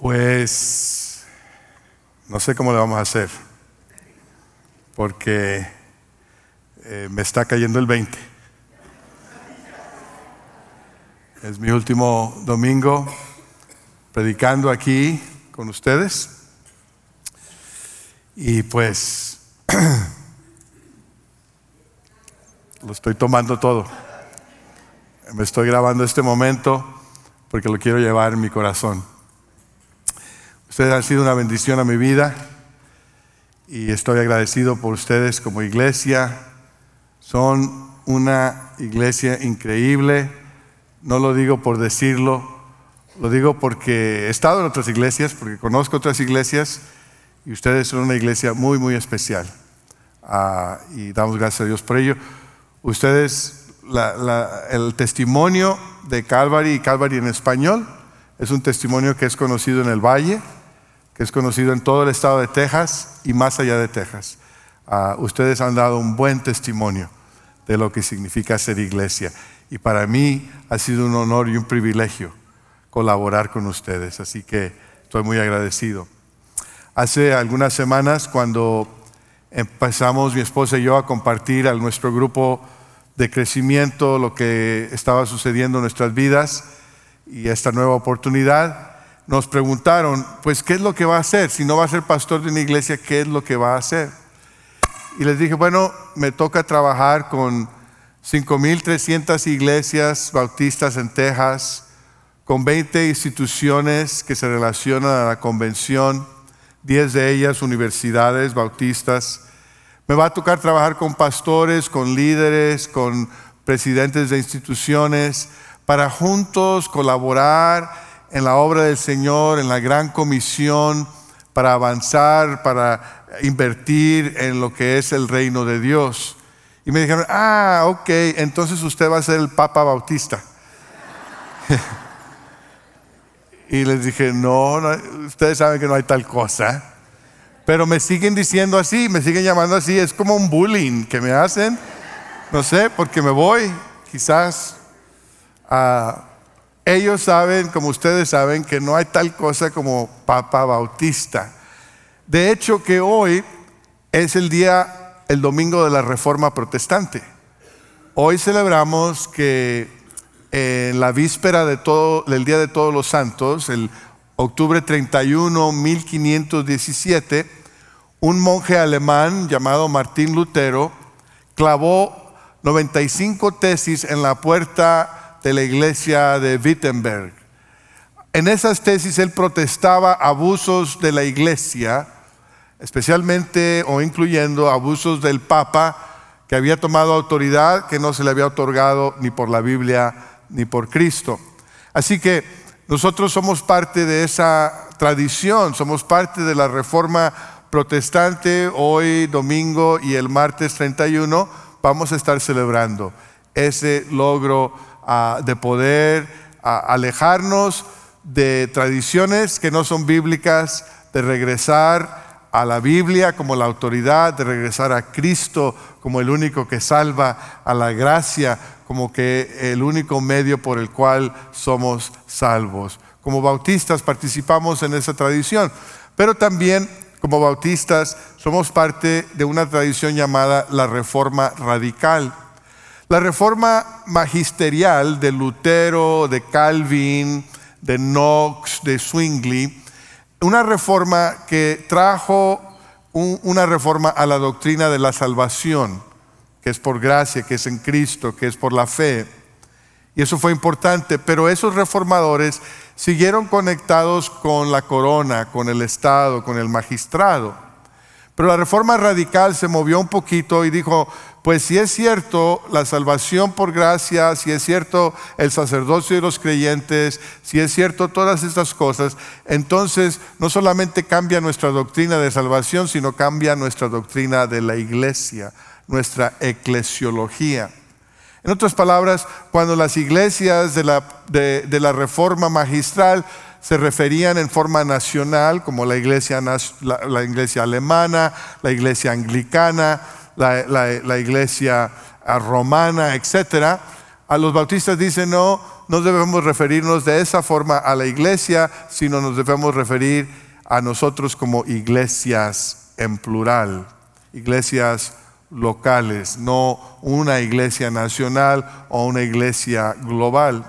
Pues no sé cómo le vamos a hacer, porque eh, me está cayendo el 20. Es mi último domingo predicando aquí con ustedes. Y pues lo estoy tomando todo. Me estoy grabando este momento porque lo quiero llevar en mi corazón. Ustedes han sido una bendición a mi vida y estoy agradecido por ustedes como iglesia. Son una iglesia increíble. No lo digo por decirlo, lo digo porque he estado en otras iglesias, porque conozco otras iglesias y ustedes son una iglesia muy, muy especial. Ah, y damos gracias a Dios por ello. Ustedes, el testimonio de Calvary y Calvary en español es un testimonio que es conocido en el Valle es conocido en todo el estado de Texas y más allá de Texas. Ah, ustedes han dado un buen testimonio de lo que significa ser iglesia. Y para mí ha sido un honor y un privilegio colaborar con ustedes. Así que estoy muy agradecido. Hace algunas semanas, cuando empezamos mi esposa y yo a compartir a nuestro grupo de crecimiento lo que estaba sucediendo en nuestras vidas y esta nueva oportunidad, nos preguntaron, pues, ¿qué es lo que va a hacer? Si no va a ser pastor de una iglesia, ¿qué es lo que va a hacer? Y les dije, bueno, me toca trabajar con 5.300 iglesias bautistas en Texas, con 20 instituciones que se relacionan a la convención, 10 de ellas universidades bautistas. Me va a tocar trabajar con pastores, con líderes, con presidentes de instituciones, para juntos colaborar en la obra del Señor, en la gran comisión, para avanzar, para invertir en lo que es el reino de Dios. Y me dijeron, ah, ok, entonces usted va a ser el Papa Bautista. y les dije, no, ustedes saben que no hay tal cosa. Pero me siguen diciendo así, me siguen llamando así, es como un bullying que me hacen, no sé, porque me voy quizás a ellos saben, como ustedes saben, que no hay tal cosa como Papa Bautista. De hecho, que hoy es el día, el domingo de la Reforma Protestante. Hoy celebramos que en la víspera de todo, del Día de Todos los Santos, el octubre 31, 1517, un monje alemán llamado Martín Lutero clavó 95 tesis en la puerta de la iglesia de Wittenberg. En esas tesis él protestaba abusos de la iglesia, especialmente o incluyendo abusos del Papa, que había tomado autoridad que no se le había otorgado ni por la Biblia ni por Cristo. Así que nosotros somos parte de esa tradición, somos parte de la reforma protestante. Hoy, domingo y el martes 31, vamos a estar celebrando ese logro de poder alejarnos de tradiciones que no son bíblicas, de regresar a la Biblia como la autoridad, de regresar a Cristo como el único que salva, a la gracia como que el único medio por el cual somos salvos. Como bautistas participamos en esa tradición, pero también como bautistas somos parte de una tradición llamada la Reforma Radical. La reforma magisterial de Lutero, de Calvin, de Knox, de Zwingli, una reforma que trajo una reforma a la doctrina de la salvación, que es por gracia, que es en Cristo, que es por la fe. Y eso fue importante, pero esos reformadores siguieron conectados con la corona, con el Estado, con el magistrado. Pero la reforma radical se movió un poquito y dijo, pues si es cierto la salvación por gracia, si es cierto el sacerdocio de los creyentes, si es cierto todas estas cosas, entonces no solamente cambia nuestra doctrina de salvación, sino cambia nuestra doctrina de la iglesia, nuestra eclesiología. En otras palabras, cuando las iglesias de la, de, la reforma magistral se referían en forma nacional, como la iglesia, la iglesia alemana, la iglesia anglicana, la, iglesia romana, etcétera, a los bautistas dicen, no, no debemos referirnos de esa forma a la iglesia, sino nos debemos referir a nosotros como iglesias en plural, iglesias locales, no una iglesia nacional o una iglesia global.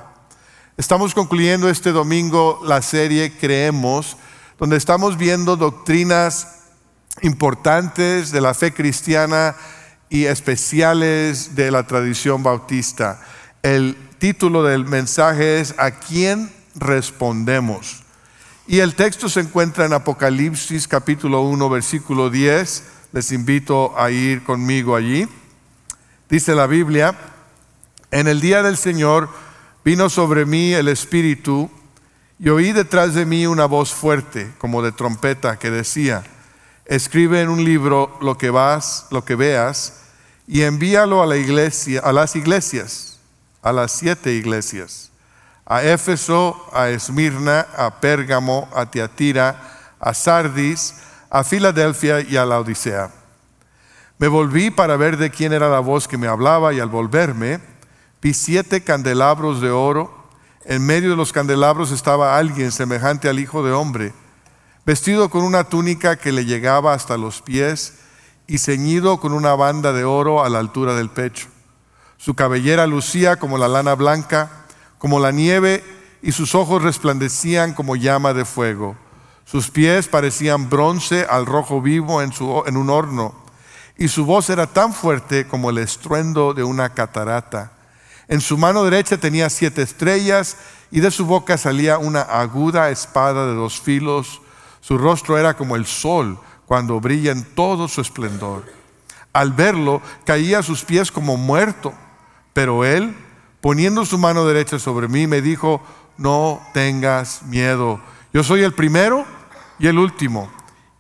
Estamos concluyendo este domingo la serie Creemos, donde estamos viendo doctrinas importantes de la fe cristiana y especiales de la tradición bautista. El título del mensaje es ¿A quién respondemos? Y el texto se encuentra en Apocalipsis capítulo 1 versículo 10. Les invito a ir conmigo allí. Dice la Biblia, en el día del Señor vino sobre mí el Espíritu y oí detrás de mí una voz fuerte como de trompeta que decía, escribe en un libro lo que vas, lo que veas y envíalo a la iglesia, a las iglesias, a las siete iglesias, a Éfeso, a Esmirna, a Pérgamo, a Tiatira, a Sardis, a Filadelfia y a la Odisea. Me volví para ver de quién era la voz que me hablaba y al volverme vi siete candelabros de oro. En medio de los candelabros estaba alguien semejante al Hijo de Hombre vestido con una túnica que le llegaba hasta los pies y ceñido con una banda de oro a la altura del pecho. Su cabellera lucía como la lana blanca, como la nieve, y sus ojos resplandecían como llama de fuego. Sus pies parecían bronce al rojo vivo en, en un horno, y su voz era tan fuerte como el estruendo de una catarata. En su mano derecha tenía siete estrellas, y de su boca salía una aguda espada de dos filos su rostro era como el sol cuando brilla en todo su esplendor. Al verlo, caía a sus pies como muerto. Pero él, poniendo su mano derecha sobre mí, me dijo, no tengas miedo. Yo soy el primero y el último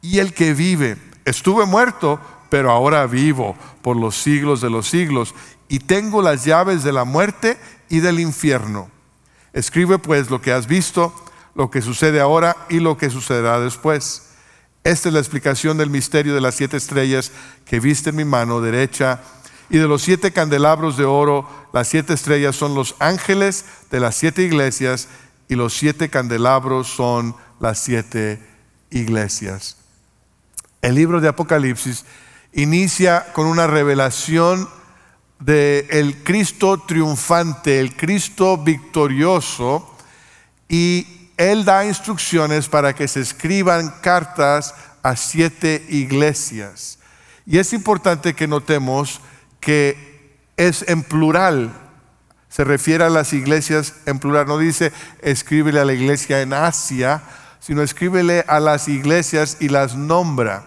y el que vive. Estuve muerto, pero ahora vivo por los siglos de los siglos y tengo las llaves de la muerte y del infierno. Escribe pues lo que has visto lo que sucede ahora y lo que sucederá después. Esta es la explicación del misterio de las siete estrellas que viste en mi mano derecha y de los siete candelabros de oro. Las siete estrellas son los ángeles de las siete iglesias y los siete candelabros son las siete iglesias. El libro de Apocalipsis inicia con una revelación de el Cristo triunfante, el Cristo victorioso y él da instrucciones para que se escriban cartas a siete iglesias. Y es importante que notemos que es en plural, se refiere a las iglesias en plural, no dice escríbele a la iglesia en Asia, sino escríbele a las iglesias y las nombra.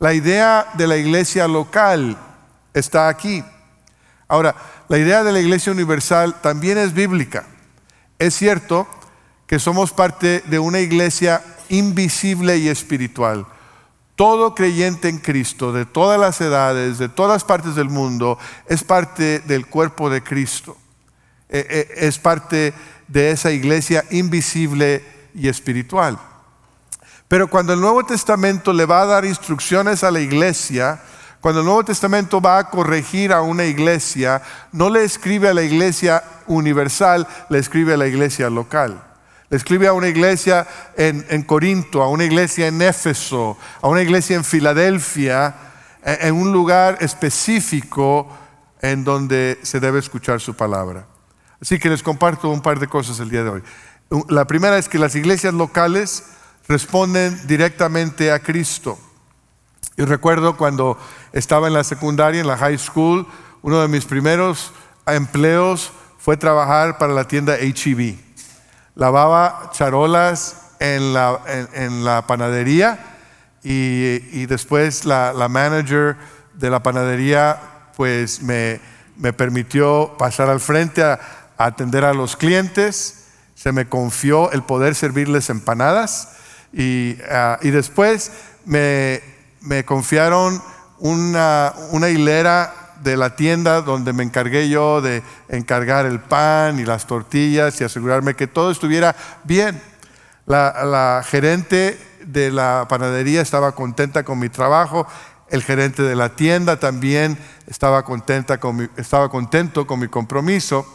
La idea de la iglesia local está aquí. Ahora, la idea de la iglesia universal también es bíblica. Es cierto que somos parte de una iglesia invisible y espiritual. Todo creyente en Cristo, de todas las edades, de todas partes del mundo, es parte del cuerpo de Cristo. Eh, eh, es parte de esa iglesia invisible y espiritual. Pero cuando el Nuevo Testamento le va a dar instrucciones a la iglesia, cuando el Nuevo Testamento va a corregir a una iglesia, no le escribe a la iglesia universal, le escribe a la iglesia local. Le escribe a una iglesia en, Corinto, a una iglesia en Éfeso, a una iglesia en Filadelfia, en, en un lugar específico en donde se debe escuchar su palabra. Así que les comparto un par de cosas el día de hoy. La primera es que las iglesias locales responden directamente a Cristo. Y recuerdo cuando estaba en la secundaria, en la high school, uno de mis primeros empleos fue trabajar para la tienda HEB lavaba charolas en la, en, la panadería y, después la, manager de la panadería pues me, permitió pasar al frente a, atender a los clientes, se me confió el poder servirles empanadas y, ah, después me, me confiaron una, una hilera de la tienda donde me encargué yo de encargar el pan y las tortillas y asegurarme que todo estuviera bien. La, gerente de la panadería estaba contenta con mi trabajo, el gerente de la tienda también estaba, contenta con estaba contento con mi compromiso.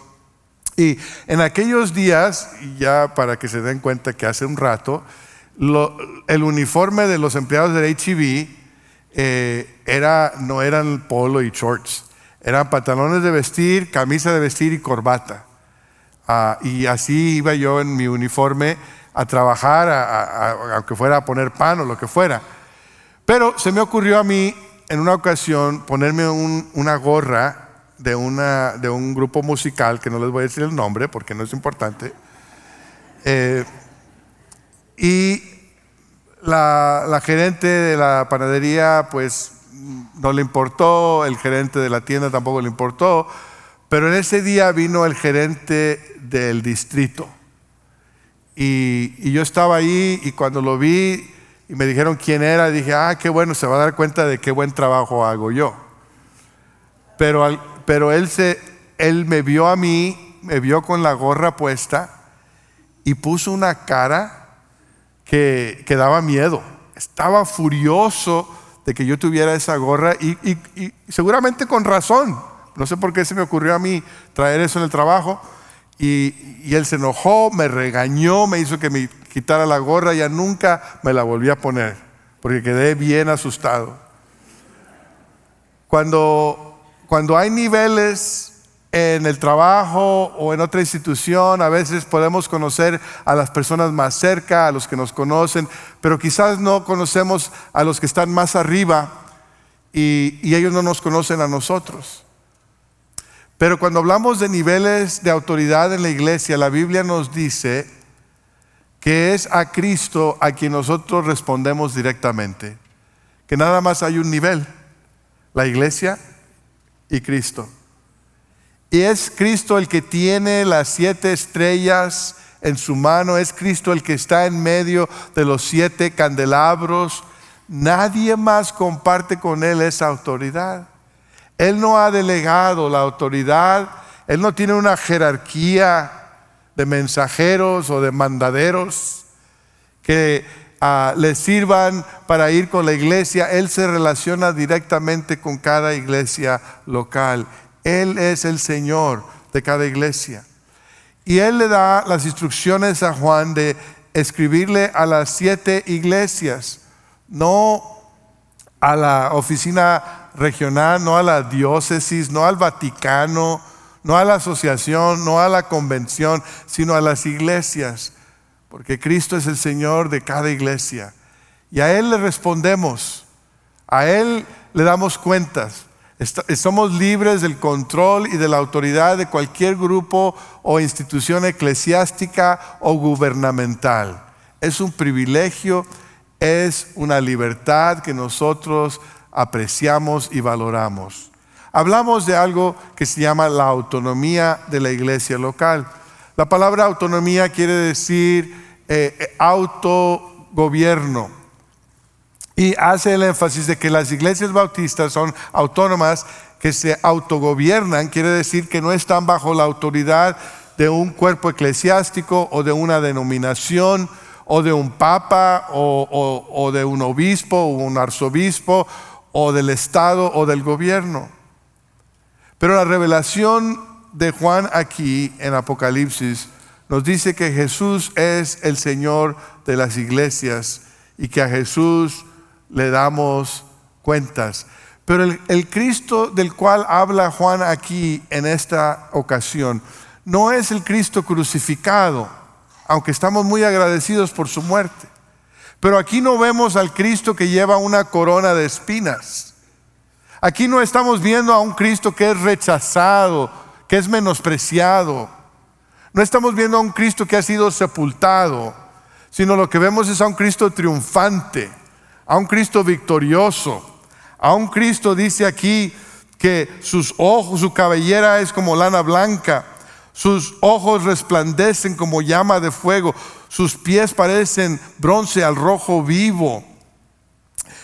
Y en aquellos días, ya para que se den cuenta que hace un rato, el uniforme de los empleados del HEB eh, era, no eran polo y shorts, eran pantalones de vestir, camisa de vestir y corbata. Ah, y así iba yo en mi uniforme a trabajar, aunque fuera a poner pan o lo que fuera. Pero se me ocurrió a mí en una ocasión ponerme una gorra de, una, de un grupo musical, que no les voy a decir el nombre porque no es importante. Eh, y la, gerente de la panadería, pues no le importó, el gerente de la tienda tampoco le importó, pero en ese día vino el gerente del distrito. Y, yo estaba ahí y cuando lo vi y me dijeron quién era, dije, ah, qué bueno, se va a dar cuenta de qué buen trabajo hago yo. Pero pero él, se, él me vio a mí, me vio con la gorra puesta y puso una cara que, daba miedo. Estaba furioso de que yo tuviera esa gorra y, seguramente con razón. No sé por qué se me ocurrió a mí traer eso en el trabajo. Y, y, él se enojó, me regañó, me hizo que me quitara la gorra, ya nunca me la volví a poner, porque quedé bien asustado. Cuando cuando hay niveles en el trabajo o en otra institución, a veces podemos conocer a las personas más cerca, a los que nos conocen, pero quizás no conocemos a los que están más arriba y, ellos no nos conocen a nosotros. Pero cuando hablamos de niveles de autoridad en la iglesia, la Biblia nos dice que es a Cristo a quien nosotros respondemos directamente, que nada más hay un nivel, la iglesia y Cristo. Y es Cristo el que tiene las siete estrellas en su mano, es Cristo el que está en medio de los siete candelabros. Nadie más comparte con Él esa autoridad. Él no ha delegado la autoridad, Él no tiene una jerarquía de mensajeros o de mandaderos que uh, le sirvan para ir con la iglesia, Él se relaciona directamente con cada iglesia local. Él es el Señor de cada iglesia. Y Él le da las instrucciones a Juan de escribirle a las siete iglesias, no a la oficina regional, no a la diócesis, no al Vaticano, no a la asociación, no a la convención, sino a las iglesias porque Cristo es el Señor de cada iglesia. Y a Él le respondemos, a Él le damos cuentas. Somos libres del control y de la autoridad de cualquier grupo o institución eclesiástica o gubernamental. Es un privilegio, es una libertad que nosotros apreciamos y valoramos. Hablamos de algo que se llama la autonomía de la iglesia local. La palabra autonomía quiere decir eh, eh, autogobierno. Y hace el énfasis de que las iglesias bautistas son autónomas, que se autogobiernan, quiere decir que no están bajo la autoridad de un cuerpo eclesiástico o de una denominación o de un papa o, de un obispo o un arzobispo o del Estado o del gobierno. Pero la revelación de Juan aquí en Apocalipsis nos dice que Jesús es el Señor de las iglesias y que a Jesús le damos cuentas. Pero el, Cristo del cual habla Juan aquí en esta ocasión no es el Cristo crucificado, aunque estamos muy agradecidos por su muerte. Pero aquí no vemos al Cristo que lleva una corona de espinas. Aquí no estamos viendo a un Cristo que es rechazado, que es menospreciado no estamos viendo a un Cristo que ha sido sepultado, sino lo que vemos es a un Cristo triunfante, a un Cristo victorioso, a un Cristo, dice aquí, que sus ojos, su cabellera es como lana blanca, sus ojos resplandecen como llama de fuego, sus pies parecen bronce al rojo vivo.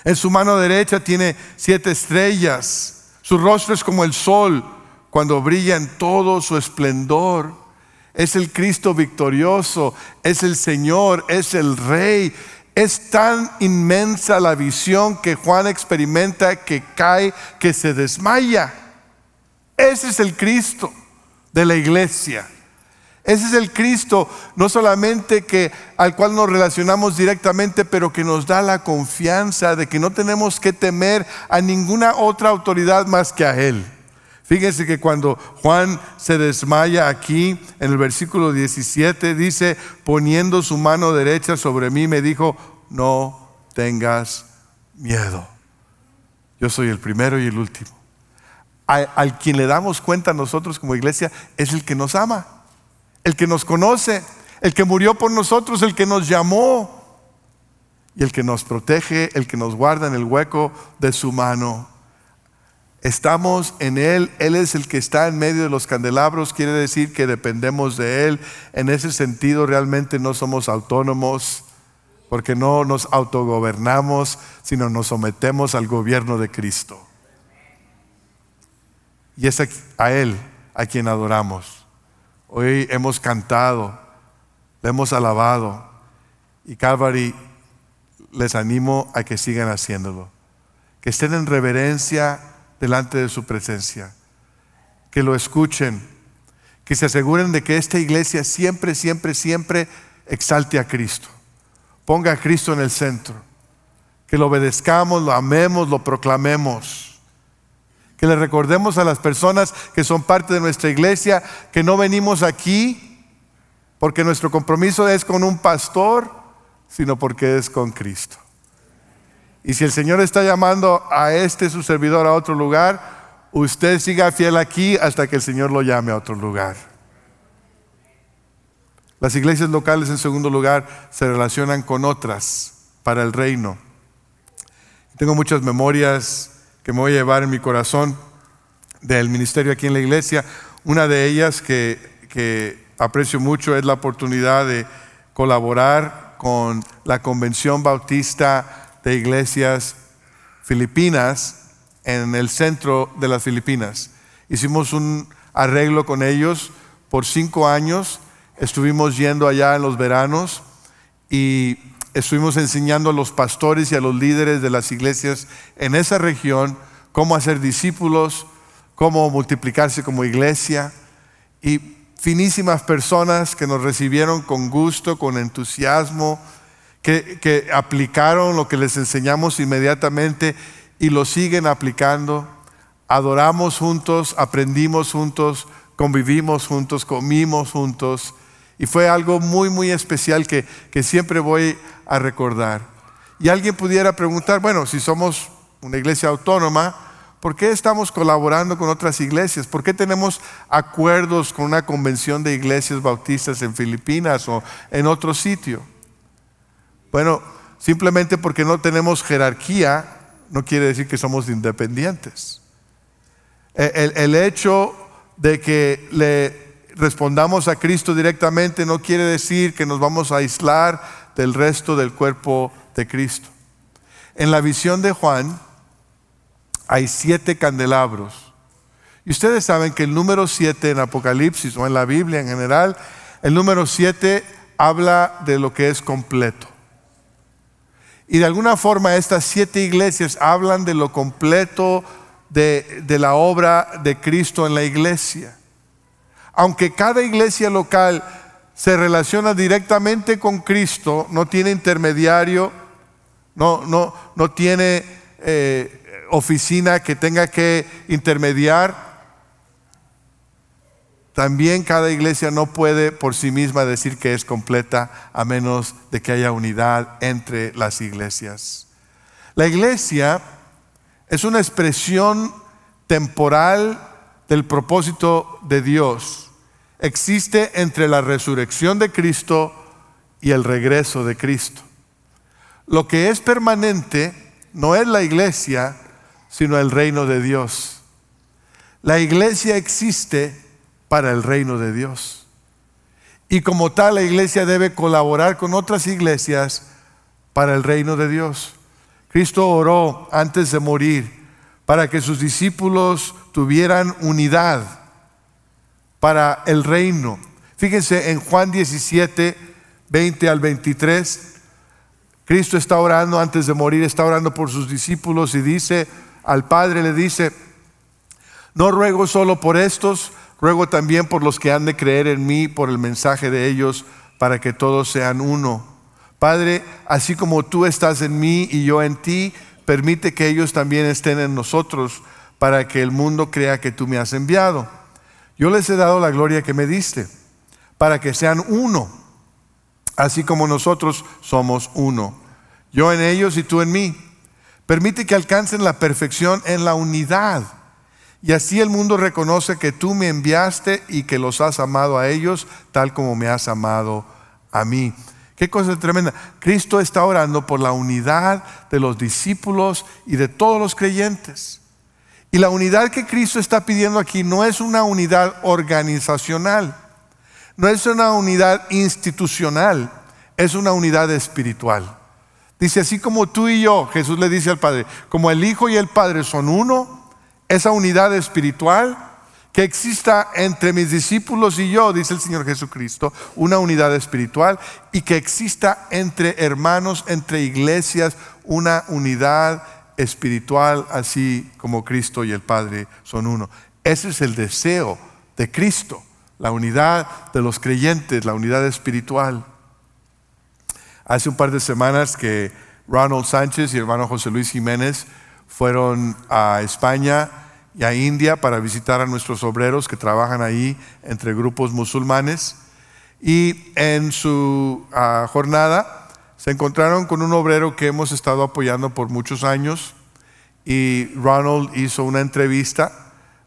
En su mano derecha tiene siete estrellas, su rostro es como el sol cuando brilla en todo su esplendor es el Cristo victorioso, es el Señor, es el Rey. Es tan inmensa la visión que Juan experimenta que cae, que se desmaya. Ese es el Cristo de la iglesia. Ese es el Cristo, no solamente que al cual nos relacionamos directamente, pero que nos da la confianza de que no tenemos que temer a ninguna otra autoridad más que a Él. Fíjense que cuando Juan se desmaya aquí, en el versículo 17, dice, poniendo su mano derecha sobre mí, me dijo, no tengas miedo. Yo soy el primero y el último. Al, quien le damos cuenta nosotros como iglesia es el que nos ama, el que nos conoce, el que murió por nosotros, el que nos llamó y el que nos protege, el que nos guarda en el hueco de su mano. Estamos en Él, Él es el que está en medio de los candelabros, quiere decir que dependemos de Él. En ese sentido realmente no somos autónomos, porque no nos autogobernamos, sino nos sometemos al gobierno de Cristo. Y es a Él a quien adoramos. Hoy hemos cantado, le hemos alabado y Calvary les animo a que sigan haciéndolo. Que estén en reverencia delante de su presencia. Que lo escuchen. Que se aseguren de que esta iglesia siempre, siempre, siempre exalte a Cristo ponga a Cristo en el centro. Que lo obedezcamos, lo amemos, lo proclamemos. Que le recordemos a las personas que son parte de nuestra iglesia que no venimos aquí porque nuestro compromiso es con un pastor, sino porque es con Cristo. Y si el Señor está llamando a este su servidor a otro lugar, usted siga fiel aquí hasta que el Señor lo llame a otro lugar. Las iglesias locales, en segundo lugar, se relacionan con otras para el reino. Tengo muchas memorias que me voy a llevar en mi corazón del ministerio aquí en la iglesia. Una de ellas que, que aprecio mucho es la oportunidad de colaborar con la Convención Bautista de Iglesias Filipinas en el centro de las Filipinas. Hicimos un arreglo con ellos por cinco años Estuvimos yendo allá en los veranos y estuvimos enseñando a los pastores y a los líderes de las iglesias en esa región cómo hacer discípulos, cómo multiplicarse como iglesia. Y finísimas personas que nos recibieron con gusto, con entusiasmo, que, que aplicaron lo que les enseñamos inmediatamente y lo siguen aplicando. Adoramos juntos, aprendimos juntos, convivimos juntos, comimos juntos y fue algo muy, muy especial que, siempre voy a recordar. Y alguien pudiera preguntar, bueno, si somos una iglesia autónoma, ¿por qué estamos colaborando con otras iglesias? ¿Por qué tenemos acuerdos con una convención de iglesias bautistas en Filipinas o en otro sitio? Bueno, simplemente porque no tenemos jerarquía no quiere decir que somos independientes. El, el hecho de que le respondamos a Cristo directamente no quiere decir que nos vamos a aislar del resto del cuerpo de Cristo. En la visión de Juan hay siete candelabros. Y ustedes saben que el número siete en Apocalipsis o en la Biblia en general, el número siete habla de lo que es completo. Y de alguna forma estas siete iglesias hablan de lo completo de, de la obra de Cristo en la iglesia. Aunque cada iglesia local se relaciona directamente con Cristo, no tiene intermediario, no, no, no tiene eh, oficina que tenga que intermediar, también cada iglesia no puede por sí misma decir que es completa a menos de que haya unidad entre las iglesias. La iglesia es una expresión temporal del propósito de Dios existe entre la resurrección de Cristo y el regreso de Cristo. Lo que es permanente no es la iglesia, sino el reino de Dios. La iglesia existe para el reino de Dios. Y como tal, la iglesia debe colaborar con otras iglesias para el reino de Dios. Cristo oró antes de morir para que sus discípulos tuvieran unidad para el reino. Fíjense en Juan 17, 20 al 23. Cristo está orando antes de morir, está orando por sus discípulos y dice al Padre, le dice, no ruego solo por estos, Ruego también por los que han de creer en mí por el mensaje de ellos, para que todos sean uno. Padre, así como tú estás en mí y yo en ti, permite que ellos también estén en nosotros, para que el mundo crea que tú me has enviado. Yo les he dado la gloria que me diste, para que sean uno, así como nosotros somos uno. Yo en ellos y tú en mí. Permite que alcancen la perfección en la unidad y así el mundo reconoce que tú me enviaste y que los has amado a ellos tal como me has amado a mí. Qué cosa tremenda. Cristo está orando por la unidad de los discípulos y de todos los creyentes. Y la unidad que Cristo está pidiendo aquí no es una unidad organizacional, no es una unidad institucional, es una unidad espiritual. Dice, así como tú y yo, Jesús le dice al Padre, como el Hijo y el Padre son uno, esa unidad espiritual que exista entre mis discípulos y yo, dice el Señor Jesucristo, una unidad espiritual y que exista entre hermanos, entre iglesias, una unidad espiritual, así como Cristo y el Padre son uno. Ese es el deseo de Cristo, la unidad de los creyentes, la unidad espiritual. Hace un par de semanas que Ronald Sánchez y hermano José Luis Jiménez fueron a España y a India para visitar a nuestros obreros que trabajan ahí entre grupos musulmanes. Y en su ah, jornada se encontraron con un obrero que hemos estado apoyando por muchos años y Ronald hizo una entrevista.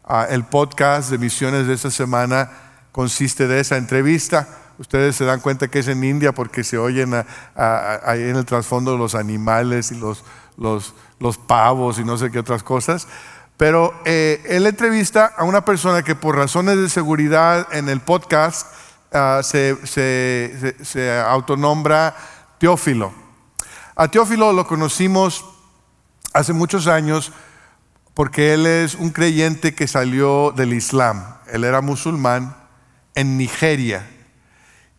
Ah, el podcast de misiones de esta semana consiste de esa entrevista. Ustedes se dan cuenta que es en India porque se oyen ahí en el trasfondo los animales y los, los, los pavos y no sé qué otras cosas. Pero eh, él entrevista a una persona que por razones de seguridad en el podcast ah, se, se, autonombra Teófilo. A Teófilo lo conocimos hace muchos años porque él es un creyente que salió del Islam. Él era musulmán en Nigeria.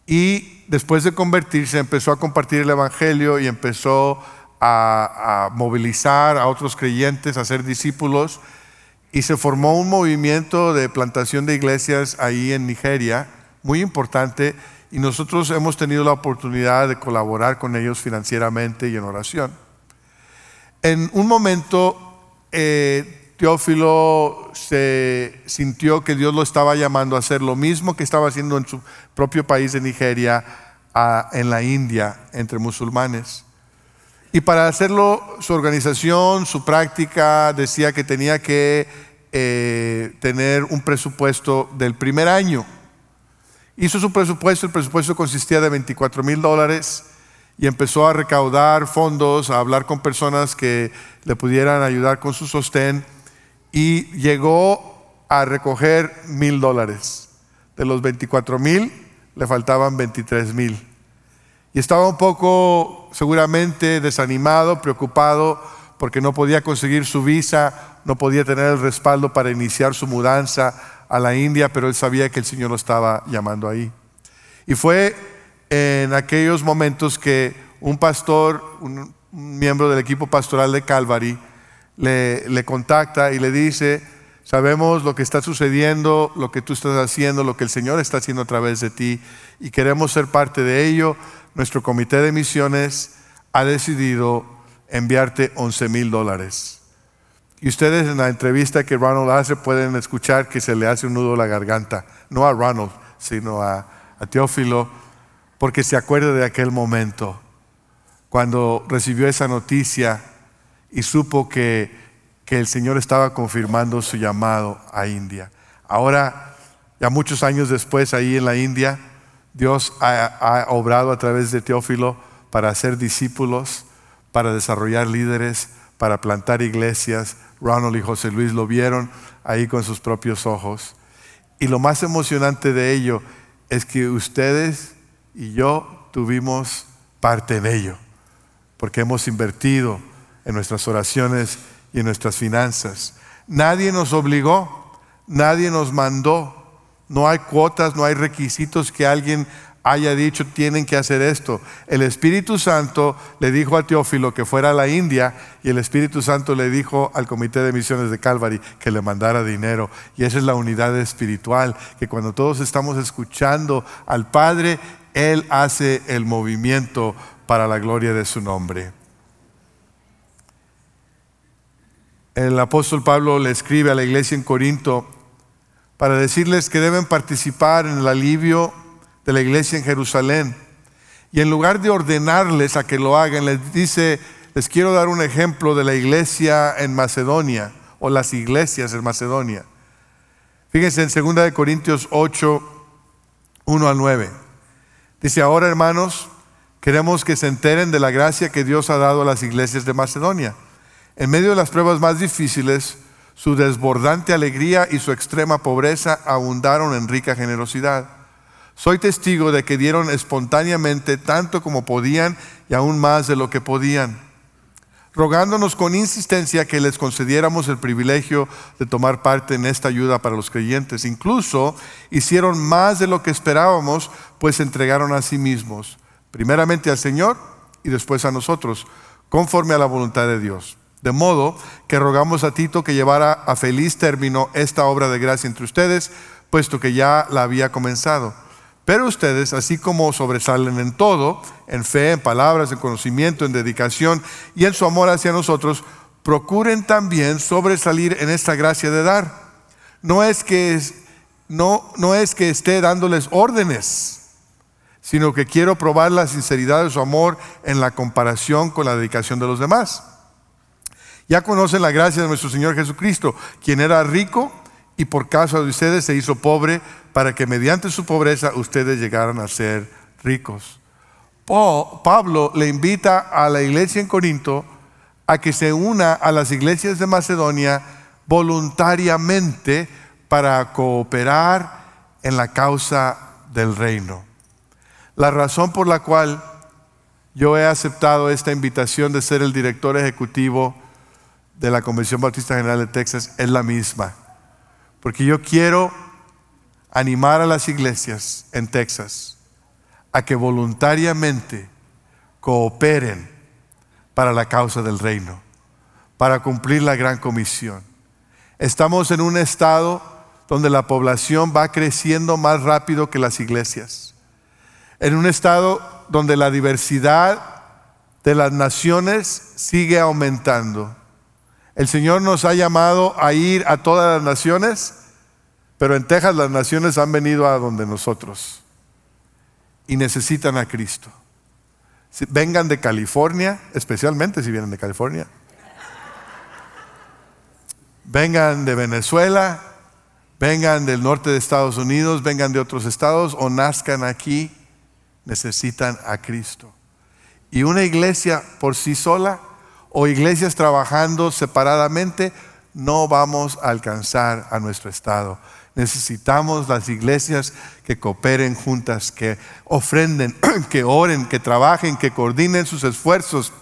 Y después de convertirse empezó a compartir el Evangelio y empezó a, movilizar a otros creyentes, a ser discípulos, y se formó un movimiento de plantación de iglesias ahí en Nigeria, muy importante, y nosotros hemos tenido la oportunidad de colaborar con ellos financieramente y en oración. En un momento, eh, Teófilo se sintió que Dios lo estaba llamando a hacer lo mismo que estaba haciendo en su propio país de Nigeria, en la India, entre musulmanes. Y para hacerlo, su organización, su práctica, decía que tenía que eh, tener un presupuesto del primer año. Hizo su presupuesto, el presupuesto consistía de 24 mil dólares y empezó a recaudar fondos, a hablar con personas que le pudieran ayudar con su sostén y llegó a recoger mil dólares. De los 24 mil le faltaban 23 mil. Y estaba un poco seguramente desanimado, preocupado, porque no podía conseguir su visa, no podía tener el respaldo para iniciar su mudanza a la India, pero él sabía que el Señor lo estaba llamando ahí. Y fue en aquellos momentos que un pastor, un, miembro del equipo pastoral de Calvary, le, le contacta y le dice, sabemos lo que está sucediendo, lo que tú estás haciendo, lo que el Señor está haciendo a través de ti y queremos ser parte de ello nuestro comité de misiones ha decidido enviarte 11 mil dólares. Y ustedes en la entrevista que Ronald hace pueden escuchar que se le hace un nudo a la garganta, no a Ronald, sino a, Teófilo, porque se acuerda de aquel momento, cuando recibió esa noticia y supo que, que el Señor estaba confirmando su llamado a India. Ahora, ya muchos años después, ahí en la India, Dios ha, obrado a través de Teófilo para hacer discípulos, para desarrollar líderes, para plantar iglesias. Ronald y José Luis lo vieron ahí con sus propios ojos. Y lo más emocionante de ello es que ustedes y yo tuvimos parte en ello, porque hemos invertido en nuestras oraciones y en nuestras finanzas. Nadie nos obligó, nadie nos mandó, no hay cuotas, no hay requisitos que alguien haya dicho tienen que hacer esto. El Espíritu Santo le dijo a Teófilo que fuera a la India y el Espíritu Santo le dijo al Comité de Misiones de Calvary que le mandara dinero. Y esa es la unidad espiritual, que cuando todos estamos escuchando al Padre, Él hace el movimiento para la gloria de su nombre. El apóstol Pablo le escribe a la iglesia en Corinto para decirles que deben participar en el alivio de la iglesia en Jerusalén. Y en lugar de ordenarles a que lo hagan, les dice, les quiero dar un ejemplo de la iglesia en Macedonia o las iglesias en Macedonia. Fíjense en 2 Corintios 8, 1 al 9. Dice, ahora hermanos, queremos que se enteren de la gracia que Dios ha dado a las iglesias de Macedonia. En medio de las pruebas más difíciles, su desbordante alegría y su extrema pobreza abundaron en rica generosidad. Soy testigo de que dieron espontáneamente tanto como podían y aún más de lo que podían, rogándonos con insistencia que les concediéramos el privilegio de tomar parte en esta ayuda para los creyentes. Incluso hicieron más de lo que esperábamos, pues entregaron a sí mismos, primeramente al Señor y después a nosotros, conforme a la voluntad de Dios. De modo que rogamos a Tito que llevara a feliz término esta obra de gracia entre ustedes, puesto que ya la había comenzado. Pero ustedes, así como sobresalen en todo, en fe, en palabras, en conocimiento, en dedicación y en su amor hacia nosotros, procuren también sobresalir en esta gracia de dar. No es que, no, no es que esté dándoles órdenes, sino que quiero probar la sinceridad de su amor en la comparación con la dedicación de los demás. Ya conocen la gracia de nuestro Señor Jesucristo, quien era rico y por causa de ustedes se hizo pobre para que mediante su pobreza ustedes llegaran a ser ricos. Pablo le invita a la iglesia en Corinto a que se una a las iglesias de Macedonia voluntariamente para cooperar en la causa del reino. La razón por la cual yo he aceptado esta invitación de ser el director ejecutivo de la Convención Bautista General de Texas es la misma. Porque yo quiero animar a las iglesias en Texas a que voluntariamente cooperen para la causa del reino, para cumplir la gran comisión. Estamos en un estado donde la población va creciendo más rápido que las iglesias, en un estado donde la diversidad de las naciones sigue aumentando. El Señor nos ha llamado a ir a todas las naciones pero en Texas las naciones han venido a donde nosotros y necesitan a Cristo. vengan de California, especialmente si vienen de California. Vengan de Venezuela, vengan del norte de Estados Unidos, vengan de otros estados o nazcan aquí, necesitan a Cristo. Y una iglesia por sí sola o iglesias trabajando separadamente, no vamos a alcanzar a nuestro estado. Necesitamos las iglesias que cooperen juntas, que ofrenden, que oren, que trabajen, que coordinen sus esfuerzos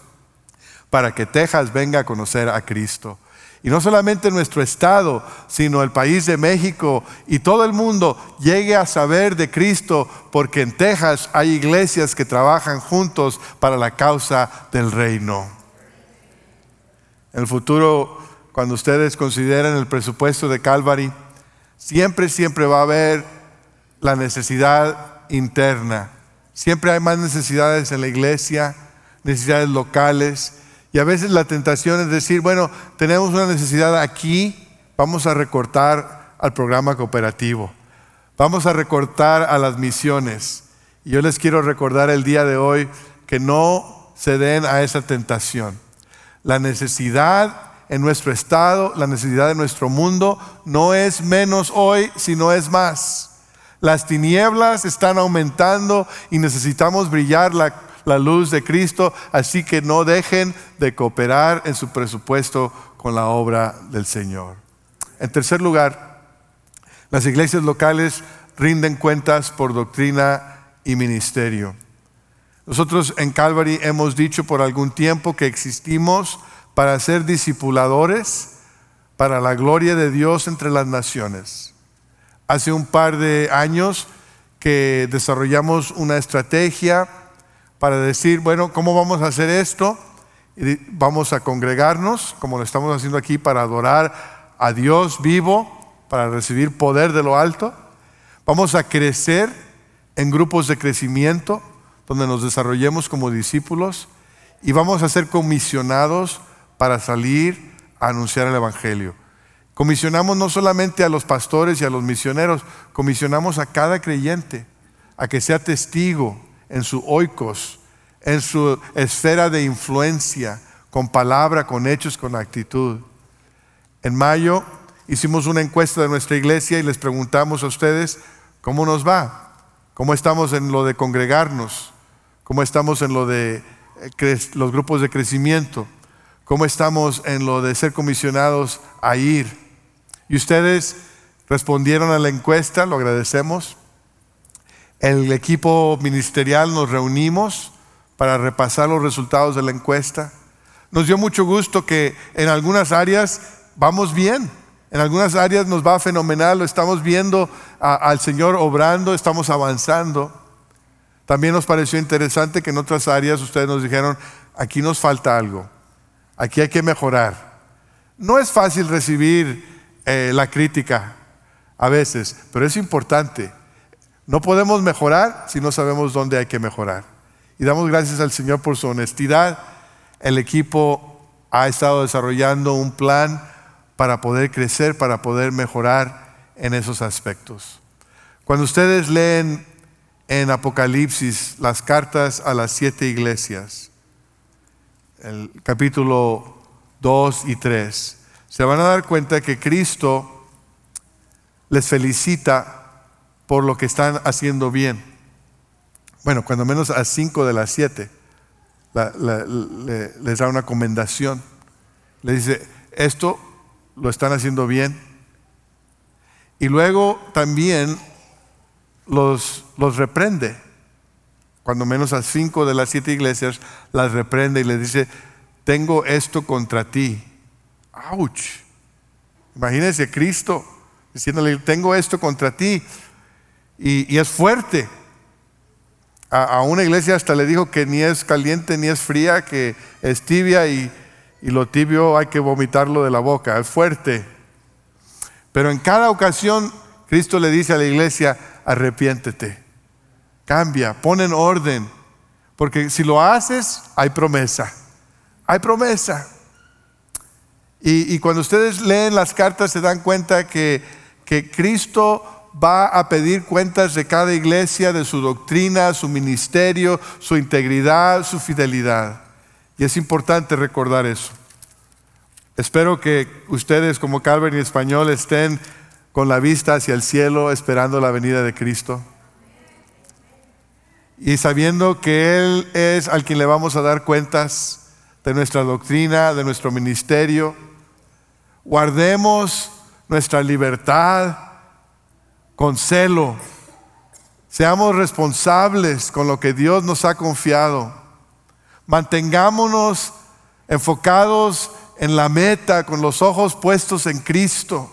para que Texas venga a conocer a Cristo. Y no solamente nuestro estado, sino el país de México y todo el mundo llegue a saber de Cristo, porque en Texas hay iglesias que trabajan juntos para la causa del reino. En el futuro, cuando ustedes consideren el presupuesto de Calvary, Siempre, siempre va a haber la necesidad interna. Siempre hay más necesidades en la iglesia, necesidades locales. Y a veces la tentación es decir, bueno, tenemos una necesidad aquí, vamos a recortar al programa cooperativo. Vamos a recortar a las misiones. Y yo les quiero recordar el día de hoy que no se den a esa tentación. La necesidad en nuestro estado, la necesidad de nuestro mundo, no es menos hoy, sino es más. Las tinieblas están aumentando y necesitamos brillar la, la luz de Cristo, así que no dejen de cooperar en su presupuesto con la obra del Señor. En tercer lugar, las iglesias locales rinden cuentas por doctrina y ministerio. Nosotros en Calvary hemos dicho por algún tiempo que existimos para ser discipuladores para la gloria de Dios entre las naciones. Hace un par de años que desarrollamos una estrategia para decir, bueno, ¿cómo vamos a hacer esto? Vamos a congregarnos, como lo estamos haciendo aquí, para adorar a Dios vivo, para recibir poder de lo alto. Vamos a crecer en grupos de crecimiento, donde nos desarrollemos como discípulos, y vamos a ser comisionados para salir a anunciar el Evangelio. Comisionamos no solamente a los pastores y a los misioneros, comisionamos a cada creyente a que sea testigo en su oikos, en su esfera de influencia, con palabra, con hechos, con actitud. En mayo hicimos una encuesta de nuestra iglesia y les preguntamos a ustedes cómo nos va, cómo estamos en lo de congregarnos, cómo estamos en lo de eh, los grupos de crecimiento, cómo estamos en lo de ser comisionados a ir. Y ustedes respondieron a la encuesta, lo agradecemos. El equipo ministerial nos reunimos para repasar los resultados de la encuesta. Nos dio mucho gusto que en algunas áreas vamos bien, en algunas áreas nos va fenomenal, lo estamos viendo al Señor obrando, estamos avanzando. También nos pareció interesante que en otras áreas ustedes nos dijeron, aquí nos falta algo, aquí hay que mejorar. No es fácil recibir eh, la crítica a veces, pero es importante. No podemos mejorar si no sabemos dónde hay que mejorar. Y damos gracias al Señor por su honestidad. El equipo ha estado desarrollando un plan para poder crecer, para poder mejorar en esos aspectos. Cuando ustedes leen en Apocalipsis las cartas a las siete iglesias, el capítulo 2 y 3, se van a dar cuenta que Cristo les felicita por lo que están haciendo bien. Bueno, cuando menos a cinco de las siete les da una comendación. Le dice, esto lo están haciendo bien. Y luego también los, los reprende. Cuando menos a cinco de las siete iglesias las reprende y les dice, tengo esto contra ti ¡Auch! Imagínense Cristo diciéndole, tengo esto contra ti. Y, es fuerte. A, una iglesia hasta le dijo que ni es caliente ni es fría, que es tibia y, y lo tibio hay que vomitarlo de la boca. Es fuerte. Pero en cada ocasión Cristo le dice a la iglesia, arrepiéntete, cambia, pon en orden, porque si lo haces, hay promesa, hay promesa. Y, cuando ustedes leen las cartas se dan cuenta que, que Cristo va a pedir cuentas de cada iglesia, de su doctrina, su ministerio, su integridad, su fidelidad. Y es importante recordar eso. Espero que ustedes como Calvary Español estén con la vista hacia el cielo esperando la venida de Cristo. Y sabiendo que Él es al quien le vamos a dar cuentas de nuestra doctrina, de nuestro ministerio Guardemos nuestra libertad con celo. Seamos responsables con lo que Dios nos ha confiado. Mantengámonos enfocados en la meta, con los ojos puestos en Cristo.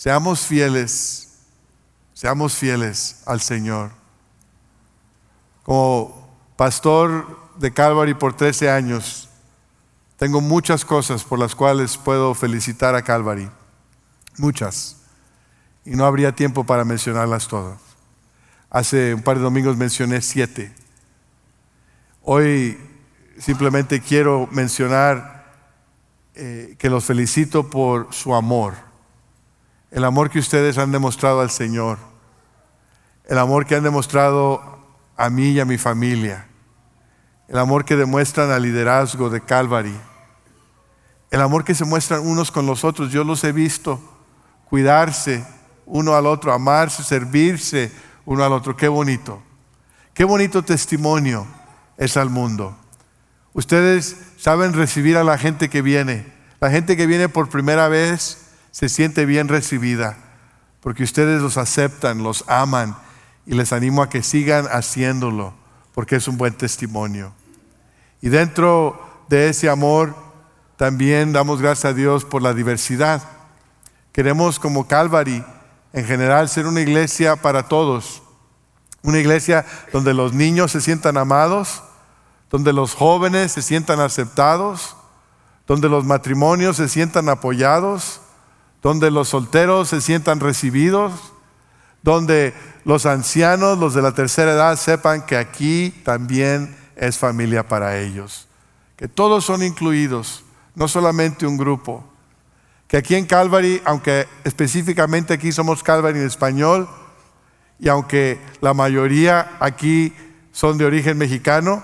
Seamos fieles, seamos fieles al Señor. Como pastor de Calvary por 13 años, tengo muchas cosas por las cuales puedo felicitar a Calvary, muchas, y no habría tiempo para mencionarlas todas. Hace un par de domingos mencioné siete. Hoy simplemente quiero mencionar eh, que los felicito por su amor, el amor que ustedes han demostrado al Señor, el amor que han demostrado a mí y a mi familia, el amor que demuestran al liderazgo de Calvary el amor que se muestran unos con los otros, yo los he visto cuidarse uno al otro, amarse, servirse uno al otro. Qué bonito. Qué bonito testimonio es al mundo. Ustedes saben recibir a la gente que viene. La gente que viene por primera vez se siente bien recibida porque ustedes los aceptan, los aman y les animo a que sigan haciéndolo porque es un buen testimonio. Y dentro de ese amor, también damos gracias a Dios por la diversidad. Queremos como Calvary en general ser una iglesia para todos, Una iglesia donde los niños se sientan amados, donde los jóvenes se sientan aceptados, donde los matrimonios se sientan apoyados, donde los solteros se sientan recibidos, donde los ancianos, los de la tercera edad, sepan que aquí también es familia para ellos, que todos son incluidos, no solamente un grupo, que aquí en Calvary, aunque específicamente aquí somos Calvary en español, y aunque la mayoría aquí son de origen mexicano,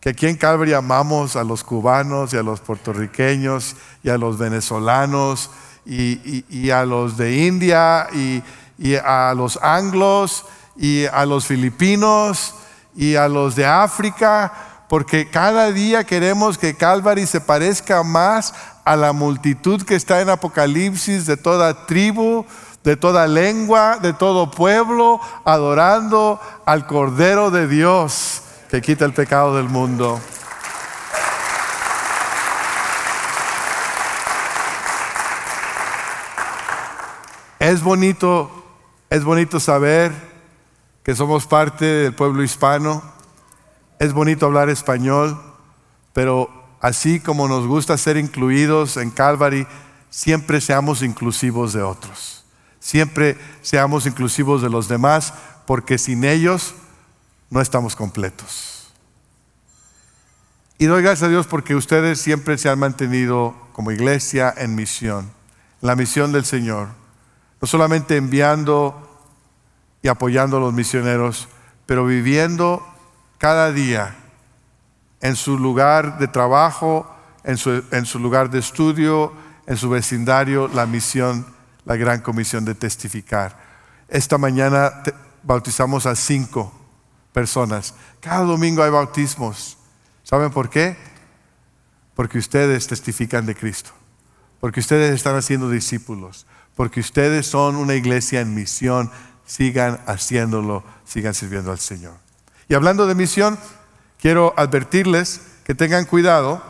que aquí en Calvary amamos a los cubanos y a los puertorriqueños y a los venezolanos y, a los de India y, y a los anglos y a los filipinos y a los de África, porque cada día queremos que Calvary se parezca más a la multitud que está en Apocalipsis de toda tribu, de toda lengua, de todo pueblo, adorando al Cordero de Dios que quita el pecado del mundo. Es bonito, es bonito saber que somos parte del pueblo hispano. Es bonito hablar español, pero así como nos gusta ser incluidos en Calvary, siempre seamos inclusivos de otros. Siempre seamos inclusivos de los demás, porque sin ellos no estamos completos. Y doy gracias a Dios porque ustedes siempre se han mantenido como iglesia en misión, la misión del Señor. No solamente enviando y apoyando a los misioneros, pero viviendo cada día en su lugar de trabajo, en su, lugar de estudio, en su vecindario, la misión, la gran comisión de testificar. Esta mañana bautizamos a cinco personas. Cada domingo hay bautismos. ¿Saben por qué? Porque ustedes testifican de Cristo. Porque ustedes están haciendo discípulos. Porque ustedes son una iglesia en misión. Sigan haciéndolo, sigan sirviendo al Señor. Y hablando de misión, quiero advertirles que tengan cuidado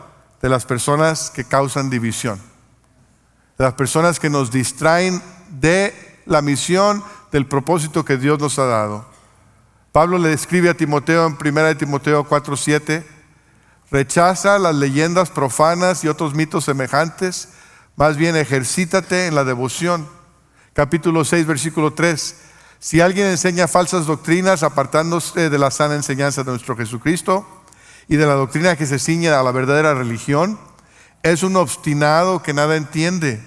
de las personas que causan división. De las personas que nos distraen de la misión, del propósito que Dios nos ha dado. Pablo le escribe a Timoteo en 1 Timoteo 4:7, rechaza las leyendas profanas y otros mitos semejantes, más bien ejercítate en la devoción. Capítulo 6, versículo 3. Si alguien enseña falsas doctrinas apartándose de la sana enseñanza de nuestro Jesucristo y de la doctrina que se ciñe a la verdadera religión, es un obstinado que nada entiende.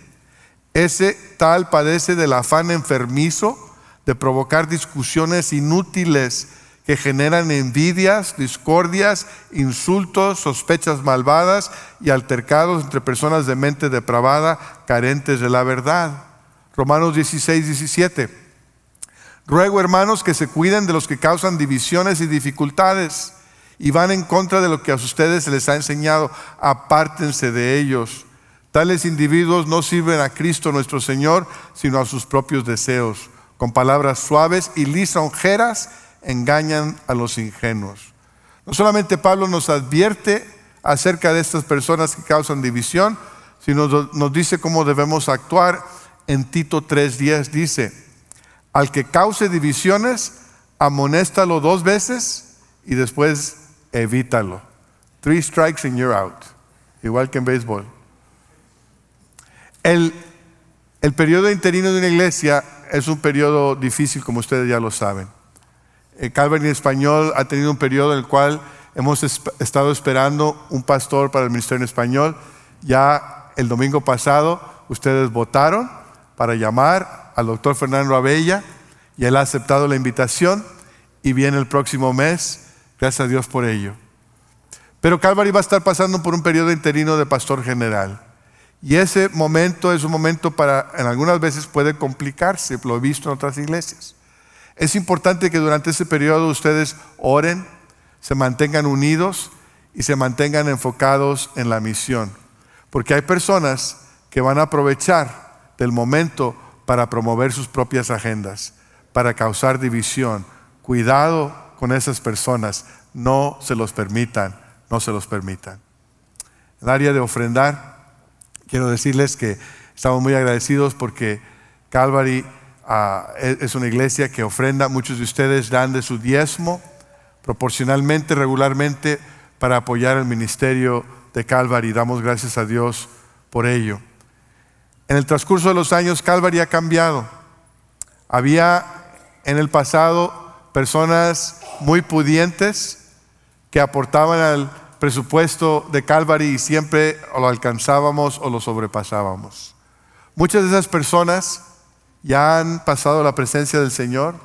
Ese tal padece del afán enfermizo de provocar discusiones inútiles que generan envidias, discordias, insultos, sospechas malvadas y altercados entre personas de mente depravada, carentes de la verdad. Romanos 16, 17. Ruego, hermanos, que se cuiden de los que causan divisiones y dificultades y van en contra de lo que a ustedes se les ha enseñado. Apártense de ellos. Tales individuos no sirven a Cristo nuestro Señor, sino a sus propios deseos con palabras suaves y lisonjeras engañan a los ingenuos. No solamente Pablo nos advierte acerca de estas personas que causan división, sino nos dice cómo debemos actuar. En Tito 3:10 dice, al que cause divisiones, amonéstalo dos veces y después evítalo. Three strikes and you're out. Igual que en béisbol. El, el periodo interino de una iglesia es un periodo difícil, como ustedes ya lo saben. El Calvary Español ha tenido un periodo en el cual hemos estado esperando un pastor para el ministerio en español. Ya el domingo pasado ustedes votaron para llamar al doctor Fernando Abella y él ha aceptado la invitación y viene el próximo mes. Gracias a Dios por ello. Pero Calvary va a estar pasando por un periodo interino de pastor general. Y ese momento es un momento para, en algunas veces puede complicarse, lo he visto en otras iglesias. Es importante que durante ese periodo ustedes oren, se mantengan unidos y se mantengan enfocados en la misión. Porque hay personas que van a aprovechar del momento para promover sus propias agendas, para causar división. Cuidado con esas personas, no se los permitan, no se los permitan. El área de ofrendar, quiero decirles que estamos muy agradecidos porque Calvary e, es una iglesia que ofrenda, muchos de ustedes dan de su diezmo proporcionalmente, regularmente, para apoyar el ministerio de Calvary. Damos gracias a Dios por ello. En el transcurso de los años, Calvary ha cambiado. Había en el pasado personas muy pudientes que aportaban al presupuesto de Calvary y siempre lo alcanzábamos o lo sobrepasábamos. Muchas de esas personas ya han pasado la presencia del Señor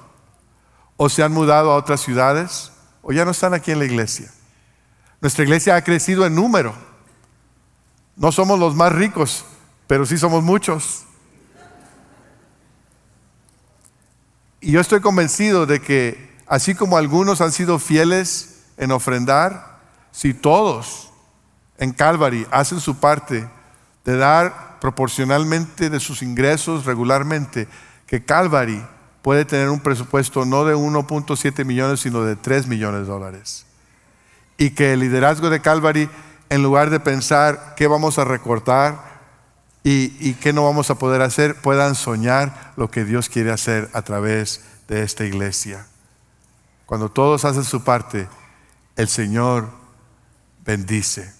o se han mudado a otras ciudades o ya no están aquí en la iglesia. Nuestra iglesia ha crecido en número. No somos los más ricos, pero sí somos muchos. Y yo estoy convencido de que así como algunos han sido fieles en ofrendar, si todos en Calvary hacen su parte de dar proporcionalmente de sus ingresos regularmente, que Calvary puede tener un presupuesto no de 1.7 millones, sino de 3 millones de dólares. Y que el liderazgo de Calvary, en lugar de pensar qué vamos a recortar y, y qué no vamos a poder hacer, puedan soñar lo que Dios quiere hacer a través de esta iglesia. Cuando todos hacen su parte, el Señor bendice.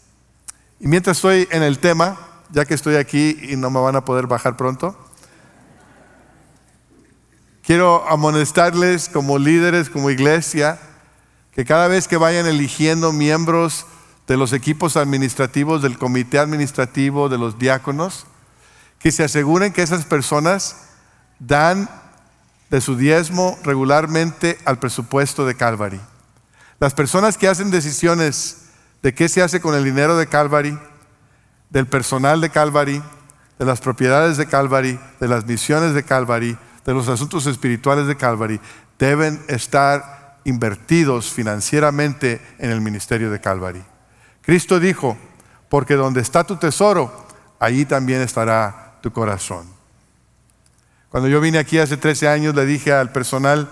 Y mientras estoy en el tema, ya que estoy aquí y no me van a poder bajar pronto, quiero amonestarles como líderes, como iglesia, que cada vez que vayan eligiendo miembros de los equipos administrativos, del comité administrativo, de los diáconos, que se aseguren que esas personas dan de su diezmo regularmente al presupuesto de Calvary. Las personas que hacen decisiones de qué se hace con el dinero de Calvary, del personal de Calvary, de las propiedades de Calvary, de las misiones de Calvary, de los asuntos espirituales de Calvary, deben estar invertidos financieramente en el ministerio de Calvary. Cristo dijo, porque donde está tu tesoro, allí también estará tu corazón. Cuando yo vine aquí hace 13 años le dije al personal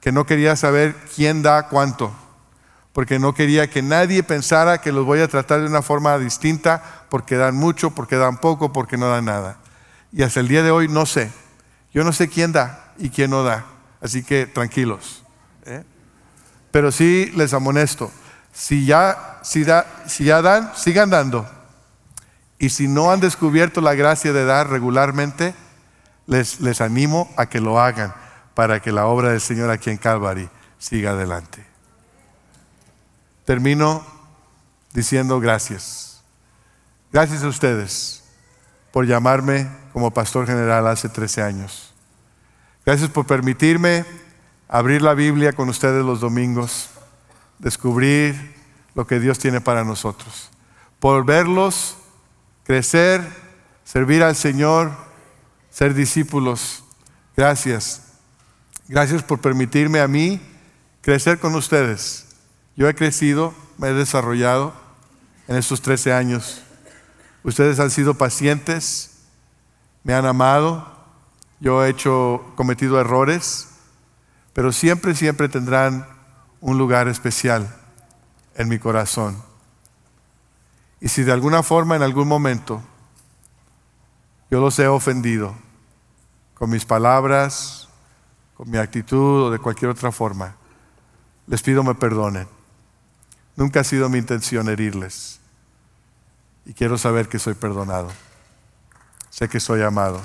que no quería saber quién da cuánto, porque no quería que nadie pensara que los voy a tratar de una forma distinta porque dan mucho, porque dan poco, porque no dan nada. Y hasta el día de hoy no sé. Yo no sé quién da y quién no da. Así que tranquilos. ¿eh? Pero sí les amonesto. Si ya, si, si ya dan, sigan dando. Y si no han descubierto la gracia de dar regularmente, les, animo a que lo hagan para que la obra del Señor aquí en Calvary siga adelante. Termino diciendo gracias. Gracias a ustedes por llamarme como pastor general hace 13 años. Gracias por permitirme abrir la Biblia con ustedes los domingos, descubrir lo que Dios tiene para nosotros, por verlos crecer, servir al Señor ser discípulos. Gracias. Gracias por permitirme a mí crecer con ustedes. Yo he crecido, me he desarrollado en estos 13 años. Ustedes han sido pacientes, me han amado, yo he hecho, cometido errores, pero siempre, siempre tendrán un lugar especial en mi corazón. Y si de alguna forma, en algún momento, yo los he ofendido, con mis palabras, con mi actitud o de cualquier otra forma, les pido me perdonen. Nunca ha sido mi intención herirles. Y quiero saber que soy perdonado. Sé que soy amado.